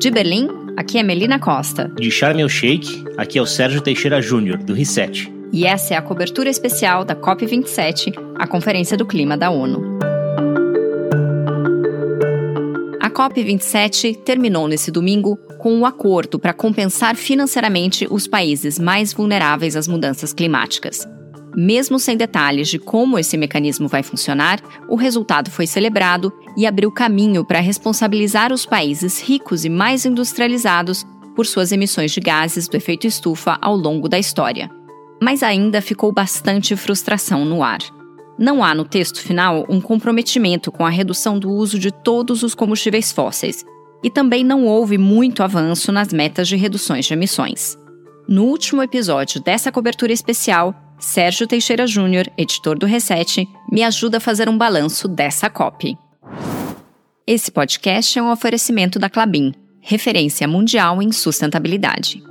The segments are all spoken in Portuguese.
De Berlim, aqui é Melina Costa. De Sharm el Sheikh, aqui é o Sérgio Teixeira Júnior, do Reset. E essa é a cobertura especial da COP27, a Conferência do Clima da ONU. A COP27 terminou nesse domingo com um acordo para compensar financeiramente os países mais vulneráveis às mudanças climáticas. Mesmo sem detalhes de como esse mecanismo vai funcionar, o resultado foi celebrado e abriu caminho para responsabilizar os países ricos e mais industrializados por suas emissões de gases do efeito estufa ao longo da história. Mas ainda ficou bastante frustração no ar. Não há no texto final um comprometimento com a redução do uso de todos os combustíveis fósseis, e também não houve muito avanço nas metas de reduções de emissões. No último episódio dessa cobertura especial, Sérgio Teixeira Júnior, editor do Reset, me ajuda a fazer um balanço dessa COP. Esse podcast é um oferecimento da Clabin, referência mundial em sustentabilidade.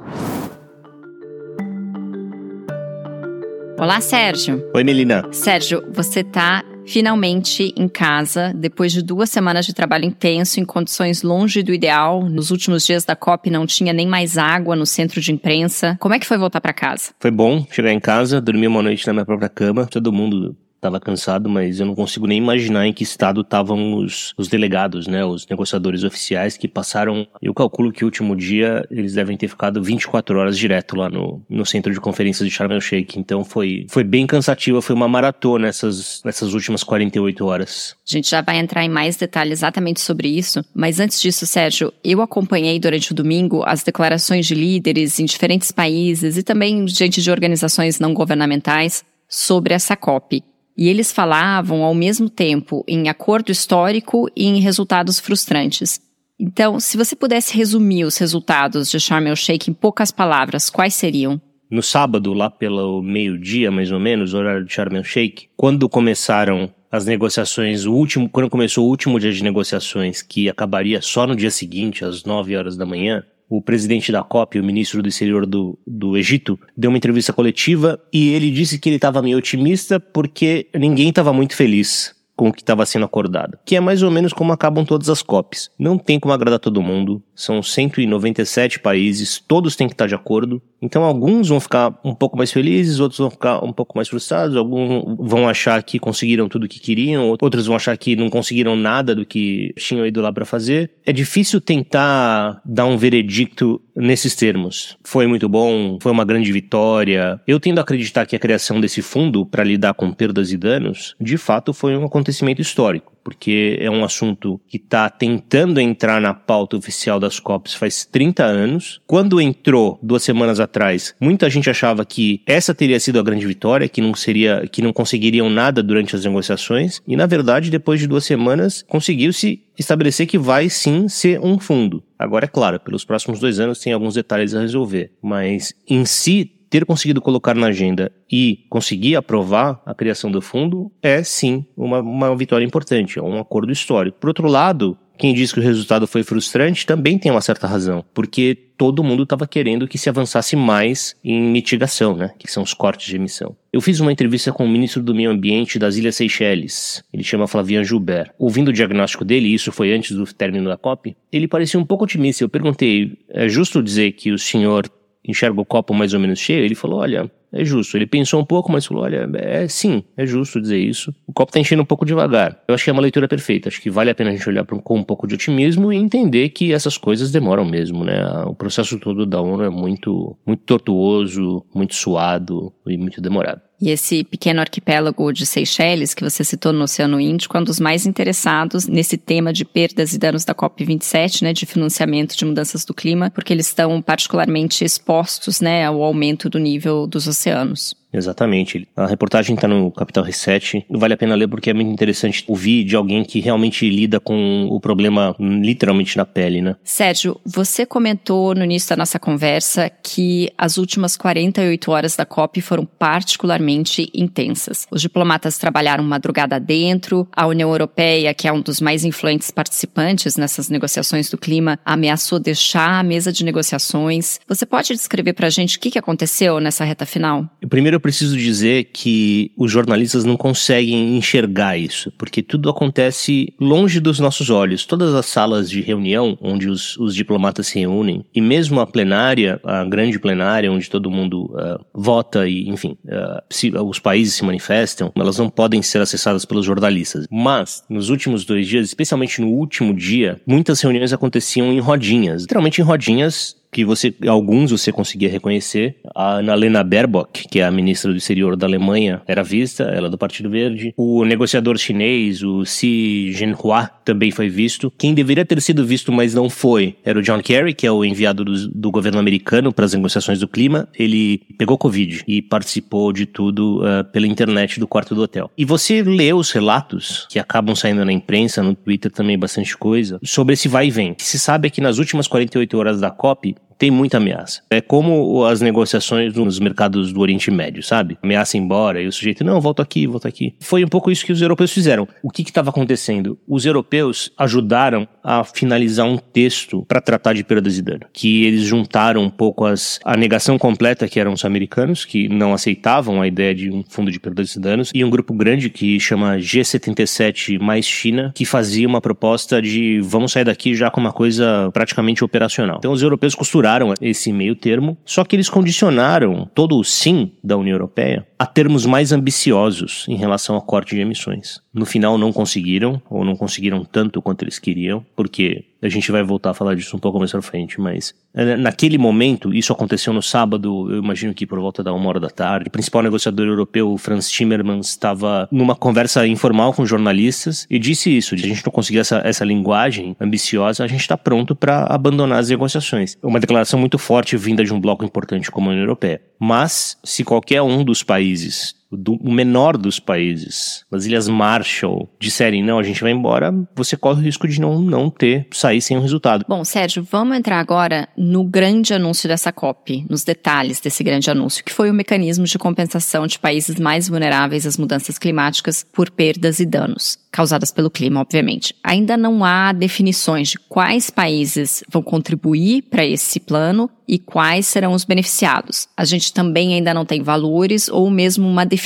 Olá, Sérgio. Oi, Melina. Sérgio, você está finalmente em casa, depois de duas semanas de trabalho intenso, em condições longe do ideal. Nos últimos dias da COP não tinha nem mais água no centro de imprensa. Como é que foi voltar para casa? Foi bom chegar em casa, dormir uma noite na minha própria cama. Todo mundo estava cansado, mas eu não consigo nem imaginar em que estado estavam os, os delegados, né, os negociadores oficiais que passaram. Eu calculo que o último dia eles devem ter ficado 24 horas direto lá no, no centro de conferências de Sharm el Sheikh. Então foi, foi bem cansativa, foi uma maratona essas, essas últimas 48 horas. A gente já vai entrar em mais detalhes exatamente sobre isso, mas antes disso, Sérgio, eu acompanhei durante o domingo as declarações de líderes em diferentes países e também gente de organizações não governamentais sobre essa COP. E eles falavam ao mesmo tempo em acordo histórico e em resultados frustrantes. Então, se você pudesse resumir os resultados de Sharm el Sheikh em poucas palavras, quais seriam? No sábado, lá pelo meio-dia, mais ou menos, horário de Sharm el Sheikh, quando começaram as negociações, o último, quando começou o último dia de negociações, que acabaria só no dia seguinte, às 9 horas da manhã, o presidente da COP, o ministro do exterior do, do Egito, deu uma entrevista coletiva e ele disse que ele estava meio otimista porque ninguém estava muito feliz com o que estava sendo acordado, que é mais ou menos como acabam todas as COPs. Não tem como agradar todo mundo, são 197 países, todos têm que estar de acordo. Então alguns vão ficar um pouco mais felizes, outros vão ficar um pouco mais frustrados, alguns vão achar que conseguiram tudo o que queriam, outros vão achar que não conseguiram nada do que tinham ido lá para fazer. É difícil tentar dar um veredicto nesses termos. Foi muito bom, foi uma grande vitória. Eu tendo a acreditar que a criação desse fundo para lidar com perdas e danos, de fato foi um acontecimento acontecimento histórico, porque é um assunto que está tentando entrar na pauta oficial das COPs faz 30 anos. Quando entrou duas semanas atrás, muita gente achava que essa teria sido a grande vitória, que não seria, que não conseguiriam nada durante as negociações, e na verdade, depois de duas semanas, conseguiu-se estabelecer que vai sim ser um fundo. Agora, é claro, pelos próximos dois anos tem alguns detalhes a resolver, mas em si ter conseguido colocar na agenda e conseguir aprovar a criação do fundo é sim uma, uma vitória importante, é um acordo histórico. Por outro lado, quem diz que o resultado foi frustrante também tem uma certa razão, porque todo mundo estava querendo que se avançasse mais em mitigação, né, que são os cortes de emissão. Eu fiz uma entrevista com o ministro do Meio Ambiente das Ilhas Seychelles, ele chama Flavian Gilbert. Ouvindo o diagnóstico dele, isso foi antes do término da COP, ele parecia um pouco otimista. Eu perguntei, é justo dizer que o senhor enxerga o copo mais ou menos cheio, ele falou: olha, é justo. Ele pensou um pouco, mas falou: olha, é sim, é justo dizer isso. O copo está enchendo um pouco devagar. Eu acho que é uma leitura perfeita. Acho que vale a pena a gente olhar com um pouco de otimismo e entender que essas coisas demoram mesmo, né? O processo todo da ONU é muito, muito tortuoso, muito suado e muito demorado. E esse pequeno arquipélago de Seychelles, que você citou no Oceano Índico, é um dos mais interessados nesse tema de perdas e danos da COP27, né, de financiamento de mudanças do clima, porque eles estão particularmente expostos, né, ao aumento do nível dos oceanos. Exatamente. A reportagem está no Capital Reset. Vale a pena ler porque é muito interessante ouvir de alguém que realmente lida com o problema literalmente na pele, né? Sérgio, você comentou no início da nossa conversa que as últimas 48 horas da COP foram particularmente intensas. Os diplomatas trabalharam madrugada dentro, a União Europeia, que é um dos mais influentes participantes nessas negociações do clima, ameaçou deixar a mesa de negociações. Você pode descrever para a gente o que aconteceu nessa reta final? Primeiro eu preciso dizer que os jornalistas não conseguem enxergar isso, porque tudo acontece longe dos nossos olhos. Todas as salas de reunião onde os, os diplomatas se reúnem, e mesmo a plenária, a grande plenária, onde todo mundo uh, vota e, enfim, uh, se, os países se manifestam, elas não podem ser acessadas pelos jornalistas. Mas, nos últimos dois dias, especialmente no último dia, muitas reuniões aconteciam em rodinhas, literalmente em rodinhas que você, alguns você conseguia reconhecer. A Annalena Baerbock, que é a ministra do exterior da Alemanha, era vista, ela é do Partido Verde. O negociador chinês, o Xi Jinhua, também foi visto. Quem deveria ter sido visto, mas não foi, era o John Kerry, que é o enviado do, do governo americano para as negociações do clima. Ele pegou Covid e participou de tudo uh, pela internet do quarto do hotel. E você lê os relatos que acabam saindo na imprensa, no Twitter também bastante coisa, sobre esse vai e vem. Se sabe é que nas últimas 48 horas da COP, tem muita ameaça. É como as negociações nos mercados do Oriente Médio, sabe? Ameaça embora e o sujeito, não, volto aqui, volto aqui. Foi um pouco isso que os europeus fizeram. O que estava acontecendo? Os europeus ajudaram a finalizar um texto para tratar de perdas e dano, que eles juntaram um pouco as, a negação completa que eram os americanos, que não aceitavam a ideia de um fundo de perdas e danos, e um grupo grande que chama G77 mais China, que fazia uma proposta de vamos sair daqui já com uma coisa praticamente operacional. Então os europeus costuraram esse meio termo, só que eles condicionaram todo o sim da União Europeia a termos mais ambiciosos em relação ao corte de emissões. No final não conseguiram, ou não conseguiram tanto quanto eles queriam, porque a gente vai voltar a falar disso um pouco mais pra frente, mas eh, naquele momento, isso aconteceu no sábado, eu imagino que por volta da uma hora da tarde, o principal negociador europeu, Franz Timmermans, estava numa conversa informal com jornalistas e disse isso, de a gente não conseguir essa, essa linguagem ambiciosa, a gente está pronto para abandonar as negociações. Uma declaração muito forte vinda de um bloco importante como a União Europeia. Mas, se qualquer um dos países do, o menor dos países, das Ilhas Marshall, disserem não, a gente vai embora, você corre o risco de não, não ter, sair sem um resultado. Bom, Sérgio, vamos entrar agora no grande anúncio dessa COP, nos detalhes desse grande anúncio, que foi o mecanismo de compensação de países mais vulneráveis às mudanças climáticas por perdas e danos causadas pelo clima, obviamente. Ainda não há definições de quais países vão contribuir para esse plano e quais serão os beneficiados. A gente também ainda não tem valores ou mesmo uma definição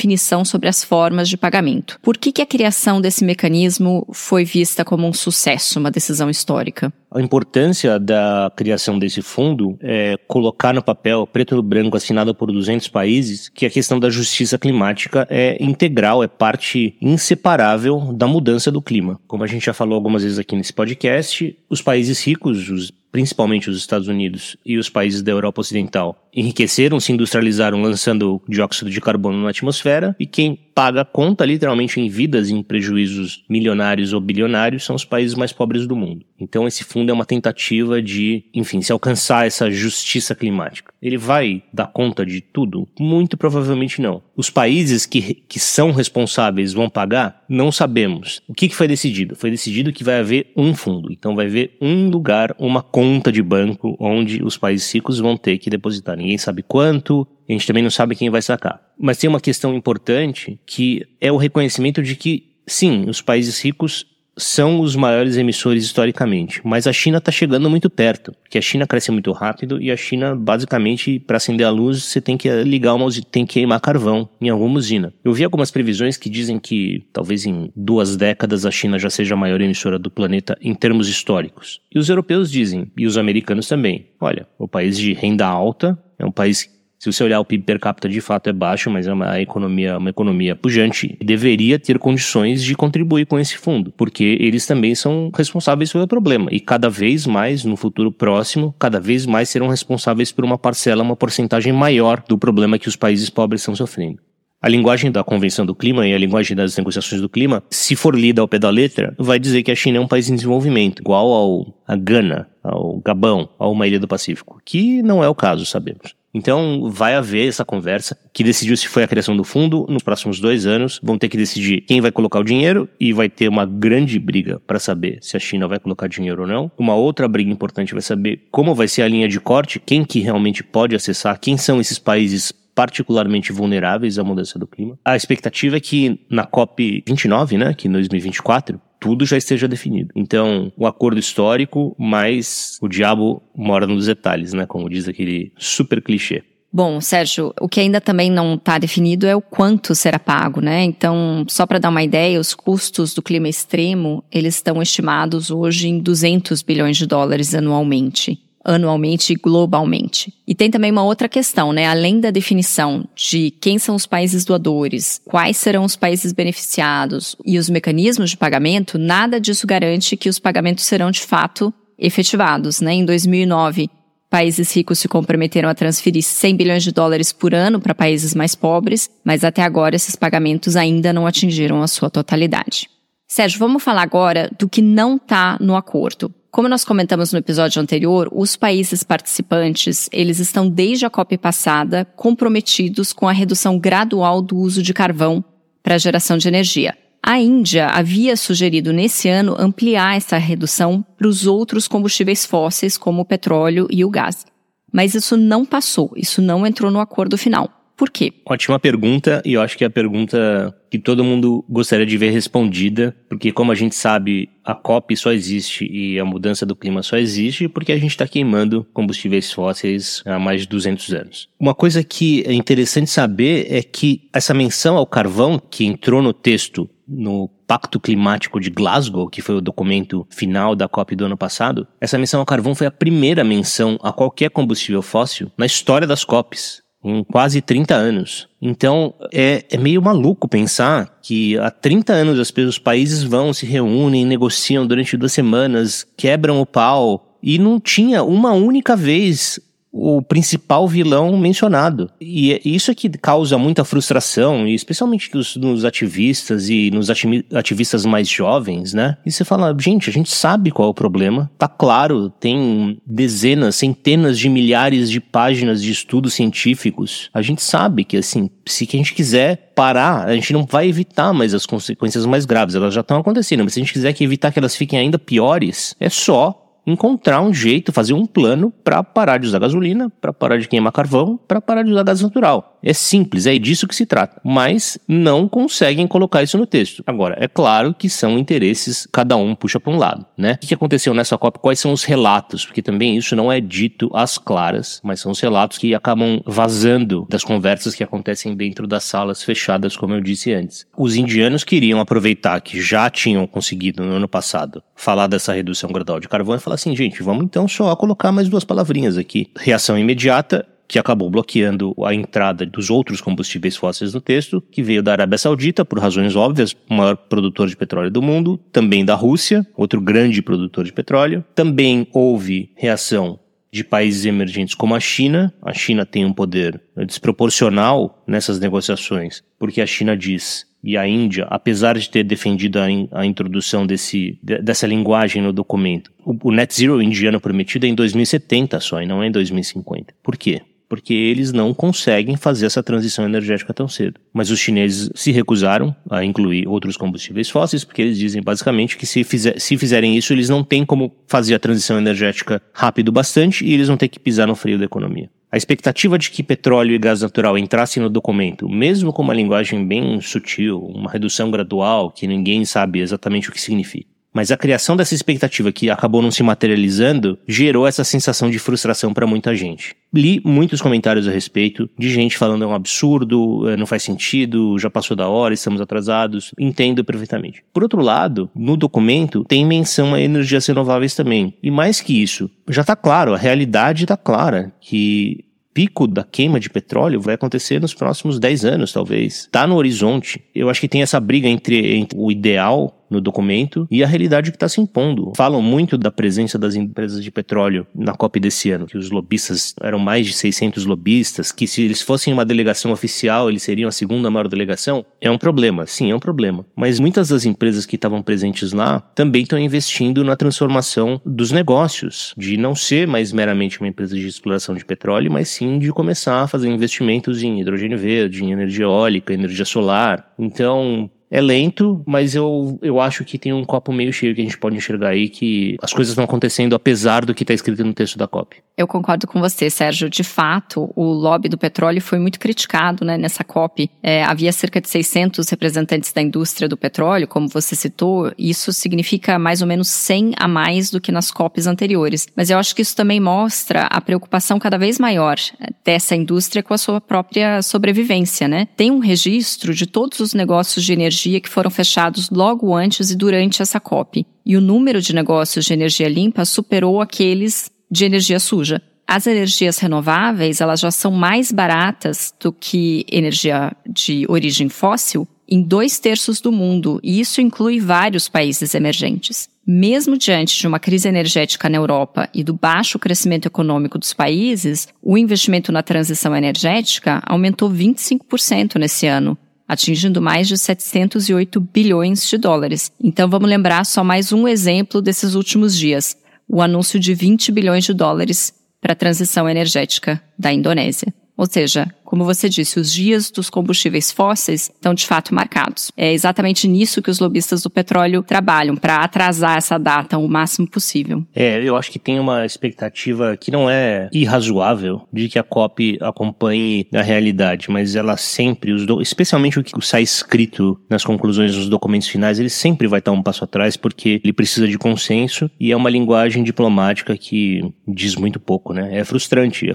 sobre as formas de pagamento. Por que, que a criação desse mecanismo foi vista como um sucesso, uma decisão histórica? A importância da criação desse fundo é colocar no papel, preto no branco, assinado por 200 países, que a questão da justiça climática é integral, é parte inseparável da mudança do clima. Como a gente já falou algumas vezes aqui nesse podcast, os países ricos, os principalmente os Estados Unidos e os países da Europa Ocidental, enriqueceram, se industrializaram lançando dióxido de carbono na atmosfera, e quem paga a conta, literalmente, em vidas em prejuízos milionários ou bilionários, são os países mais pobres do mundo. Então, esse fundo é uma tentativa de, enfim, se alcançar essa justiça climática. Ele vai dar conta de tudo? Muito provavelmente não. Os países que, que são responsáveis vão pagar? Não sabemos. O que, que foi decidido? Foi decidido que vai haver um fundo. Então, vai haver um lugar, uma conta de banco, onde os países ricos vão ter que depositar. Ninguém sabe quanto, a gente também não sabe quem vai sacar. Mas tem uma questão importante que é o reconhecimento de que, sim, os países ricos são os maiores emissores historicamente, mas a China está chegando muito perto, porque a China cresce muito rápido e a China, basicamente, para acender a luz, você tem que ligar uma tem que queimar carvão em alguma usina. Eu vi algumas previsões que dizem que talvez em duas décadas a China já seja a maior emissora do planeta em termos históricos. E os europeus dizem, e os americanos também, olha, o país de renda alta é um país se você olhar o PIB per capita, de fato é baixo, mas é uma economia, uma economia pujante, deveria ter condições de contribuir com esse fundo, porque eles também são responsáveis pelo problema. E cada vez mais, no futuro próximo, cada vez mais serão responsáveis por uma parcela, uma porcentagem maior do problema que os países pobres estão sofrendo. A linguagem da Convenção do Clima e a linguagem das negociações do clima, se for lida ao pé da letra, vai dizer que a China é um país em desenvolvimento, igual ao a Gana, ao Gabão, a uma ilha do Pacífico, que não é o caso, sabemos. Então, vai haver essa conversa que decidiu se foi a criação do fundo. Nos próximos dois anos, vão ter que decidir quem vai colocar o dinheiro e vai ter uma grande briga para saber se a China vai colocar dinheiro ou não. Uma outra briga importante vai saber como vai ser a linha de corte, quem que realmente pode acessar, quem são esses países particularmente vulneráveis à mudança do clima. A expectativa é que na COP 29, né, que em 2024, tudo já esteja definido. Então, o acordo histórico, mas o diabo mora nos detalhes, né? Como diz aquele super clichê. Bom, Sérgio, o que ainda também não está definido é o quanto será pago, né? Então, só para dar uma ideia, os custos do clima extremo, eles estão estimados hoje em 200 bilhões de dólares anualmente anualmente e globalmente. E tem também uma outra questão, né? Além da definição de quem são os países doadores, quais serão os países beneficiados e os mecanismos de pagamento, nada disso garante que os pagamentos serão de fato efetivados, né? Em 2009, Países ricos se comprometeram a transferir 100 bilhões de dólares por ano para países mais pobres, mas até agora esses pagamentos ainda não atingiram a sua totalidade. Sérgio, vamos falar agora do que não está no acordo. Como nós comentamos no episódio anterior, os países participantes, eles estão desde a COP passada comprometidos com a redução gradual do uso de carvão para a geração de energia. A Índia havia sugerido nesse ano ampliar essa redução para os outros combustíveis fósseis, como o petróleo e o gás. Mas isso não passou, isso não entrou no acordo final. Por quê? Ótima pergunta, e eu acho que é a pergunta que todo mundo gostaria de ver respondida, porque como a gente sabe, a COP só existe e a mudança do clima só existe porque a gente está queimando combustíveis fósseis há mais de 200 anos. Uma coisa que é interessante saber é que essa menção ao carvão que entrou no texto no Pacto Climático de Glasgow, que foi o documento final da COP do ano passado, essa menção ao carvão foi a primeira menção a qualquer combustível fóssil na história das COPs em quase 30 anos. Então, é, é, meio maluco pensar que há 30 anos as, os países vão, se reúnem, negociam durante duas semanas, quebram o pau, e não tinha uma única vez o principal vilão mencionado. E isso é que causa muita frustração, e especialmente nos, nos ativistas e nos ativistas mais jovens, né? E você fala, gente, a gente sabe qual é o problema, tá claro, tem dezenas, centenas de milhares de páginas de estudos científicos. A gente sabe que, assim, se a gente quiser parar, a gente não vai evitar mais as consequências mais graves, elas já estão acontecendo, mas se a gente quiser que evitar que elas fiquem ainda piores, é só encontrar um jeito, fazer um plano para parar de usar gasolina, para parar de queimar carvão, para parar de usar gás natural. É simples, é disso que se trata. Mas não conseguem colocar isso no texto. Agora, é claro que são interesses, cada um puxa para um lado, né? O que aconteceu nessa COP? Quais são os relatos? Porque também isso não é dito às claras, mas são os relatos que acabam vazando das conversas que acontecem dentro das salas fechadas, como eu disse antes. Os indianos queriam aproveitar que já tinham conseguido no ano passado falar dessa redução gradual de carvão e falar assim, gente, vamos então só colocar mais duas palavrinhas aqui. Reação imediata que acabou bloqueando a entrada dos outros combustíveis fósseis no texto, que veio da Arábia Saudita, por razões óbvias, o maior produtor de petróleo do mundo, também da Rússia, outro grande produtor de petróleo. Também houve reação de países emergentes como a China. A China tem um poder desproporcional nessas negociações, porque a China diz e a Índia, apesar de ter defendido a, in, a introdução desse, dessa linguagem no documento, o, o net zero indiano prometido é em 2070 só e não é em 2050. Por quê? Porque eles não conseguem fazer essa transição energética tão cedo. Mas os chineses se recusaram a incluir outros combustíveis fósseis, porque eles dizem basicamente que se, fizer, se fizerem isso, eles não têm como fazer a transição energética rápido bastante e eles vão ter que pisar no freio da economia. A expectativa de que petróleo e gás natural entrassem no documento, mesmo com uma linguagem bem sutil, uma redução gradual que ninguém sabe exatamente o que significa, mas a criação dessa expectativa que acabou não se materializando gerou essa sensação de frustração para muita gente. Li muitos comentários a respeito de gente falando é um absurdo, é, não faz sentido, já passou da hora, estamos atrasados. Entendo perfeitamente. Por outro lado, no documento tem menção a energias renováveis também. E mais que isso, já está claro, a realidade está clara que pico da queima de petróleo vai acontecer nos próximos 10 anos, talvez. Está no horizonte. Eu acho que tem essa briga entre, entre o ideal no documento e a realidade que está se impondo. Falam muito da presença das empresas de petróleo na COP desse ano, que os lobistas eram mais de 600 lobistas, que se eles fossem uma delegação oficial, eles seriam a segunda maior delegação. É um problema, sim, é um problema. Mas muitas das empresas que estavam presentes lá também estão investindo na transformação dos negócios, de não ser mais meramente uma empresa de exploração de petróleo, mas sim de começar a fazer investimentos em hidrogênio verde, em energia eólica, energia solar. Então, É lento, mas eu, eu acho que tem um copo meio cheio que a gente pode enxergar aí que as coisas estão acontecendo apesar do que está escrito no texto da COP. Eu concordo com você, Sérgio. De fato, o lobby do petróleo foi muito criticado né, nessa COP. É, havia cerca de 600 representantes da indústria do petróleo, como você citou. Isso significa mais ou menos 100 a mais do que nas COPs anteriores. Mas eu acho que isso também mostra a preocupação cada vez maior é, dessa indústria com a sua própria sobrevivência. Né? Tem um registro de todos os negócios de energia que foram fechados logo antes e durante essa COP. E o número de negócios de energia limpa superou aqueles de energia suja. As energias renováveis, elas já são mais baratas do que energia de origem fóssil em dois terços do mundo, e isso inclui vários países emergentes. Mesmo diante de uma crise energética na Europa e do baixo crescimento econômico dos países, o investimento na transição energética aumentou 25% nesse ano, atingindo mais de 708 bilhões de dólares. Então vamos lembrar só mais um exemplo desses últimos dias o anúncio de 20 bilhões de dólares para a transição energética da Indonésia. Ou seja, como você disse, os dias dos combustíveis fósseis estão de fato marcados. É exatamente nisso que os lobistas do petróleo trabalham, para atrasar essa data o máximo possível. É, eu acho que tem uma expectativa que não é irrazoável de que a COP acompanhe a realidade, mas ela sempre, os do, especialmente o que sai escrito nas conclusões dos documentos finais, ele sempre vai estar um passo atrás porque ele precisa de consenso e é uma linguagem diplomática que diz muito pouco, né? É frustrante,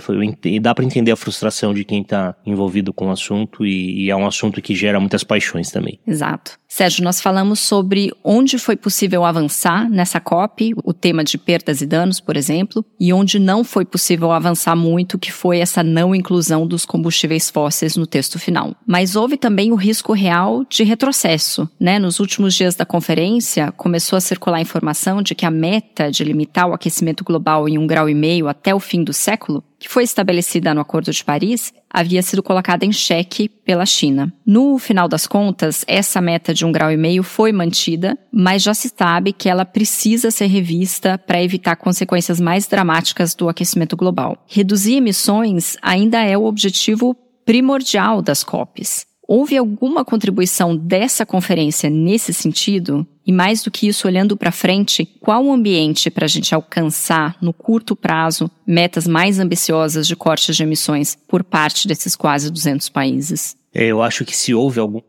dá para entender a frustração de quem está envolvido com o assunto e, e é um assunto que gera muitas paixões também. Exato. Sérgio, nós falamos sobre onde foi possível avançar nessa COP, o tema de perdas e danos, por exemplo, e onde não foi possível avançar muito, que foi essa não inclusão dos combustíveis fósseis no texto final. Mas houve também o risco real de retrocesso, né? Nos últimos dias da conferência, começou a circular informação de que a meta de limitar o aquecimento global em um grau e meio até o fim do século que foi estabelecida no Acordo de Paris, havia sido colocada em xeque pela China. No final das contas, essa meta de um grau e meio foi mantida, mas já se sabe que ela precisa ser revista para evitar consequências mais dramáticas do aquecimento global. Reduzir emissões ainda é o objetivo primordial das COPs. Houve alguma contribuição dessa conferência nesse sentido? E mais do que isso, olhando para frente, qual o ambiente para a gente alcançar, no curto prazo, metas mais ambiciosas de cortes de emissões por parte desses quase 200 países? É, eu acho que se houve algum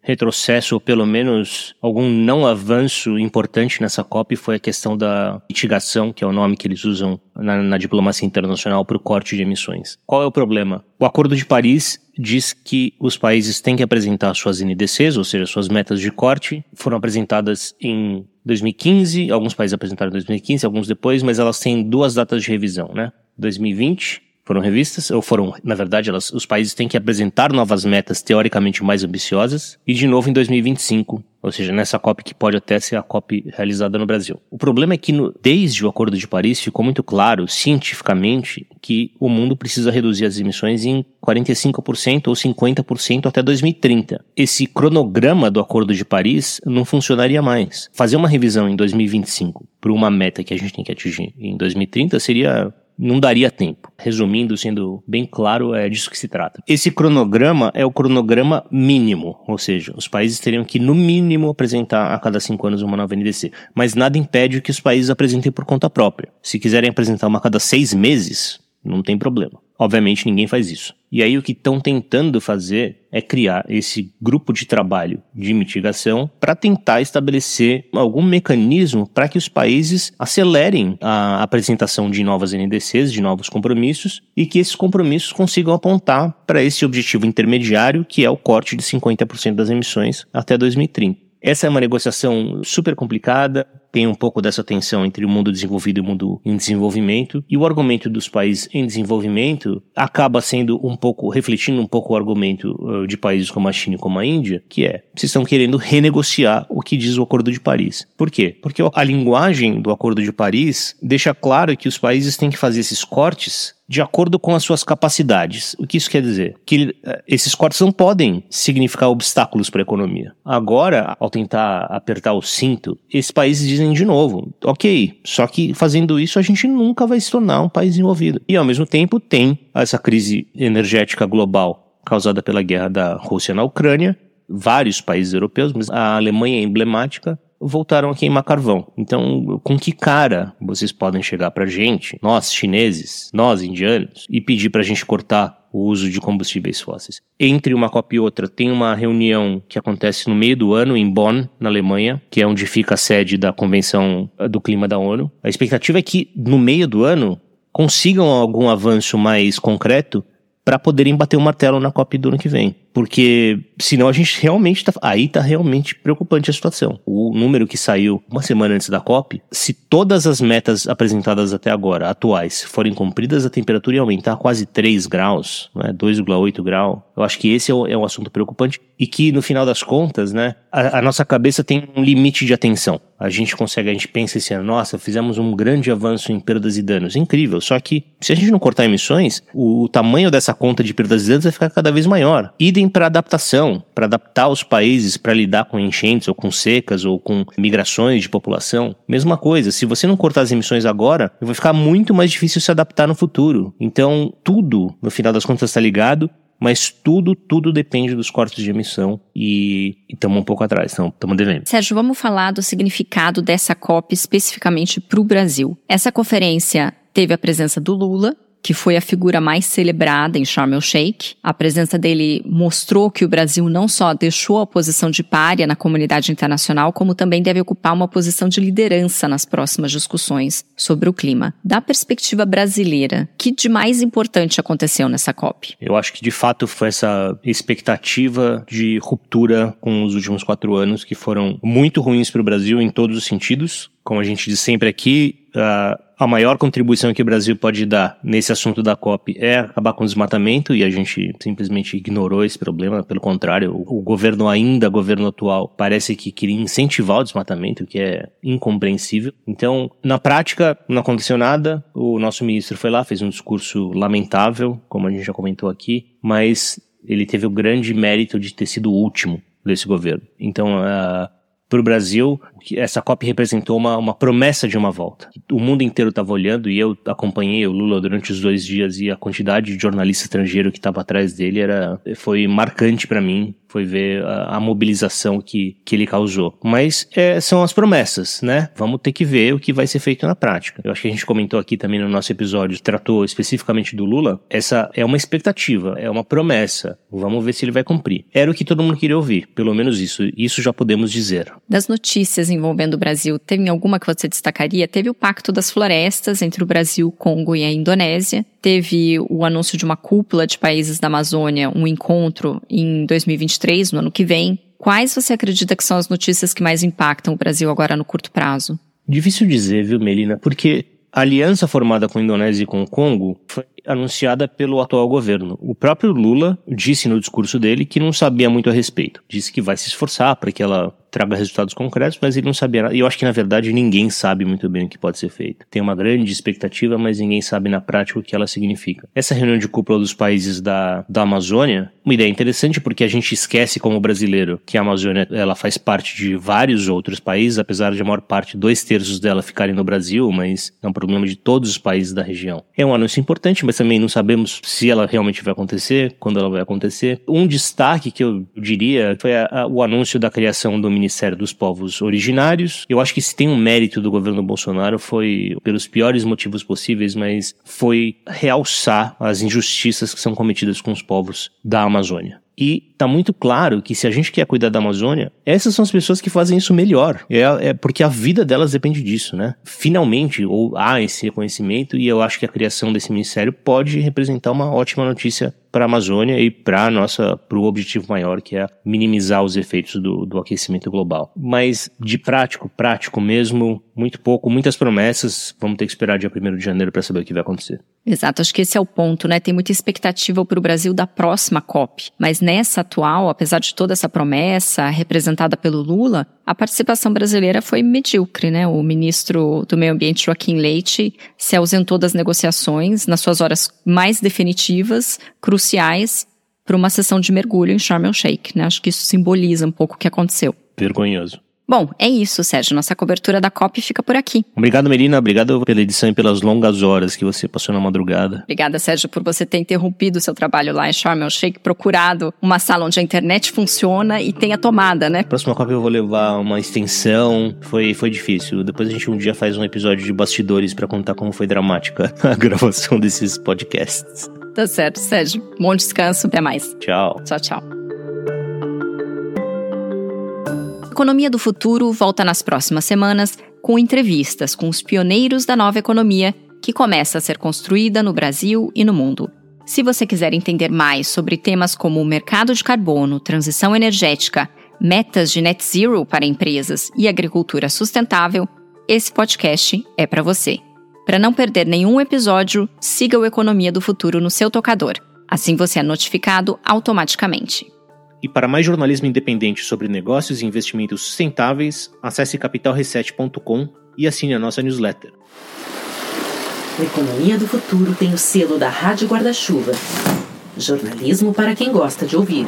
retrocesso, ou pelo menos algum não avanço importante nessa COP, foi a questão da mitigação, que é o nome que eles usam na, na diplomacia internacional para o corte de emissões. Qual é o problema? O Acordo de Paris diz que os países têm que apresentar suas NDCs, ou seja, suas metas de corte, foram apresentadas em 2015, alguns países apresentaram em 2015, alguns depois, mas elas têm duas datas de revisão, né? 2020 foram revistas, ou foram, na verdade, elas, os países têm que apresentar novas metas teoricamente mais ambiciosas, e de novo em 2025, ou seja, nessa COP que pode até ser a COP realizada no Brasil. O problema é que no, desde o Acordo de Paris ficou muito claro, cientificamente, que o mundo precisa reduzir as emissões em 45% ou 50% até 2030. Esse cronograma do Acordo de Paris não funcionaria mais. Fazer uma revisão em 2025 para uma meta que a gente tem que atingir em 2030 seria não daria tempo. Resumindo, sendo bem claro, é disso que se trata. Esse cronograma é o cronograma mínimo, ou seja, os países teriam que, no mínimo, apresentar a cada cinco anos uma nova NDC. Mas nada impede que os países apresentem por conta própria. Se quiserem apresentar uma a cada seis meses, não tem problema. Obviamente ninguém faz isso. E aí o que estão tentando fazer é criar esse grupo de trabalho de mitigação para tentar estabelecer algum mecanismo para que os países acelerem a apresentação de novas NDCs, de novos compromissos, e que esses compromissos consigam apontar para esse objetivo intermediário, que é o corte de 50% das emissões até 2030. Essa é uma negociação super complicada, tem um pouco dessa tensão entre o mundo desenvolvido e o mundo em desenvolvimento, e o argumento dos países em desenvolvimento acaba sendo um pouco, refletindo um pouco o argumento uh, de países como a China e como a Índia, que é, vocês estão querendo renegociar o que diz o Acordo de Paris. Por quê? Porque a linguagem do Acordo de Paris deixa claro que os países têm que fazer esses cortes de acordo com as suas capacidades. O que isso quer dizer? Que eh, esses cortes não podem significar obstáculos para a economia. Agora, ao tentar apertar o cinto, esses países dizem de novo, ok, só que fazendo isso a gente nunca vai se tornar um país desenvolvido. E ao mesmo tempo tem essa crise energética global causada pela guerra da Rússia na Ucrânia, vários países europeus, mas a Alemanha é emblemática, voltaram a queimar carvão. Então, com que cara vocês podem chegar pra gente, nós chineses, nós indianos, e pedir pra gente cortar o uso de combustíveis fósseis? Entre uma COP e outra, tem uma reunião que acontece no meio do ano em Bonn, na Alemanha, que é onde fica a sede da Convenção do Clima da ONU. A expectativa é que no meio do ano consigam algum avanço mais concreto para poderem bater o martelo na COP do ano que vem. Porque senão a gente realmente tá. Aí tá realmente preocupante a situação. O número que saiu uma semana antes da COP, se todas as metas apresentadas até agora, atuais, forem cumpridas, a temperatura ia aumentar quase 3 graus, né? 2,8 graus. Eu acho que esse é, o, é um assunto preocupante e que, no final das contas, né, a, a, nossa cabeça tem um limite de atenção. A gente consegue, a gente pensa assim, nossa, fizemos um grande avanço em perdas e danos. Incrível. Só que, se a gente não cortar emissões, o, o tamanho dessa conta de perdas e danos vai ficar cada vez maior. Idem para adaptação, para adaptar os países para lidar com enchentes ou com secas ou com migrações de população. Mesma coisa, se você não cortar as emissões agora, vai ficar muito mais difícil se adaptar no futuro. Então, tudo, no final das contas, está ligado mas tudo, tudo depende dos cortes de emissão e estamos um pouco atrás, estamos devendo. Sérgio, vamos falar do significado dessa COP especificamente para o Brasil. Essa conferência teve a presença do Lula, que foi a figura mais celebrada em Sharm el-Sheikh. A presença dele mostrou que o Brasil não só deixou a posição de párea na comunidade internacional, como também deve ocupar uma posição de liderança nas próximas discussões sobre o clima. Da perspectiva brasileira, que de mais importante aconteceu nessa COP? Eu acho que de fato foi essa expectativa de ruptura com os últimos quatro anos que foram muito ruins para o Brasil em todos os sentidos. Como a gente diz sempre aqui, uh, a maior contribuição que o Brasil pode dar nesse assunto da COP é acabar com o desmatamento e a gente simplesmente ignorou esse problema. Pelo contrário, o, o governo ainda, o governo atual, parece que queria incentivar o desmatamento, o que é incompreensível. Então, na prática, não aconteceu nada. O nosso ministro foi lá, fez um discurso lamentável, como a gente já comentou aqui, mas ele teve o grande mérito de ter sido o último desse governo. Então, uh, para o Brasil, essa COP representou uma, uma promessa de uma volta. O mundo inteiro estava olhando e eu acompanhei o Lula durante os dois dias e a quantidade de jornalista estrangeiro que estava atrás dele era foi marcante para mim foi ver a, a, mobilização que, que ele causou. Mas é, são as promessas, né? Vamos ter que ver o que vai ser feito na prática. Eu acho que a gente comentou aqui também no nosso episódio, tratou especificamente do Lula. Essa é uma expectativa, é uma promessa. Vamos ver se ele vai cumprir. Era o que todo mundo queria ouvir, pelo menos isso. Isso já podemos dizer. Das notícias envolvendo o Brasil, tem alguma que você destacaria? Teve o Pacto das Florestas entre o Brasil, Congo e a Indonésia. Teve o anúncio de uma cúpula de países da Amazônia, um encontro em 2023 2023, no ano que vem. Quais você acredita que são as notícias que mais impactam o Brasil agora no curto prazo? Difícil dizer, viu, Melina? Porque a aliança formada com a Indonésia e com o Congo foi anunciada pelo atual governo. O próprio Lula disse no discurso dele que não sabia muito a respeito. Disse que vai se esforçar para que ela traga resultados concretos, mas ele não sabia nada. E eu acho que, na verdade, ninguém sabe muito bem o que pode ser feito. Tem uma grande expectativa, mas ninguém sabe na prática o que ela significa. Essa reunião de cúpula dos países da, da Amazônia, uma ideia interessante porque a gente esquece, como brasileiro, que a Amazônia ela faz parte de vários outros países, apesar de a maior parte, dois terços dela ficarem no Brasil, mas é um problema de todos os países da região. É um anúncio importante, mas também não sabemos se ela realmente vai acontecer, quando ela vai acontecer. Um destaque que eu diria foi a, a, o anúncio da criação do Ministério Ministério dos Povos Originários. Eu acho que se tem um mérito do governo Bolsonaro foi pelos piores motivos possíveis, mas foi realçar as injustiças que são cometidas com os povos da Amazônia. E tá muito claro que se a gente quer cuidar da Amazônia, essas são as pessoas que fazem isso melhor. É, é porque a vida delas depende disso, né? Finalmente, ou há esse reconhecimento, e eu acho que a criação desse ministério pode representar uma ótima notícia para a Amazônia e para nossa para o objetivo maior que é minimizar os efeitos do, do aquecimento global. Mas de prático, prático mesmo, muito pouco, muitas promessas. Vamos ter que esperar dia 1 de janeiro para saber o que vai acontecer. Exato, acho que esse é o ponto, né? Tem muita expectativa para o Brasil da próxima COP, mas nessa atual, apesar de toda essa promessa representada pelo Lula, a participação brasileira foi medíocre, né? O ministro do Meio Ambiente, Joaquim Leite, se ausentou das negociações nas suas horas mais definitivas, cruciais, para uma sessão de mergulho em Sharm el-Sheikh, né? Acho que isso simboliza um pouco o que aconteceu. Vergonhoso. Bom, é isso, Sérgio. Nossa cobertura da COP fica por aqui. Obrigado, Melina. Obrigado pela edição e pelas longas horas que você passou na madrugada. Obrigada, Sérgio, por você ter interrompido o seu trabalho lá em Sharm el Sheikh, procurado uma sala onde a internet funciona e tem a tomada, né? Próxima COP eu vou levar uma extensão. Foi, foi difícil. Depois a gente um dia faz um episódio de bastidores para contar como foi dramática a gravação desses podcasts. Tá certo, Sérgio. Bom descanso. Até mais. Tchau. Tchau, tchau. Economia do Futuro volta nas próximas semanas com entrevistas com os pioneiros da nova economia que começa a ser construída no Brasil e no mundo. Se você quiser entender mais sobre temas como o mercado de carbono, transição energética, metas de net zero para empresas e agricultura sustentável, esse podcast é para você. Para não perder nenhum episódio, siga o Economia do Futuro no seu tocador. Assim você é notificado automaticamente. E para mais jornalismo independente sobre negócios e investimentos sustentáveis, acesse capitalreset.com e assine a nossa newsletter. O Economia do Futuro tem o selo da Rádio Guarda-Chuva. Jornalismo para quem gosta de ouvir.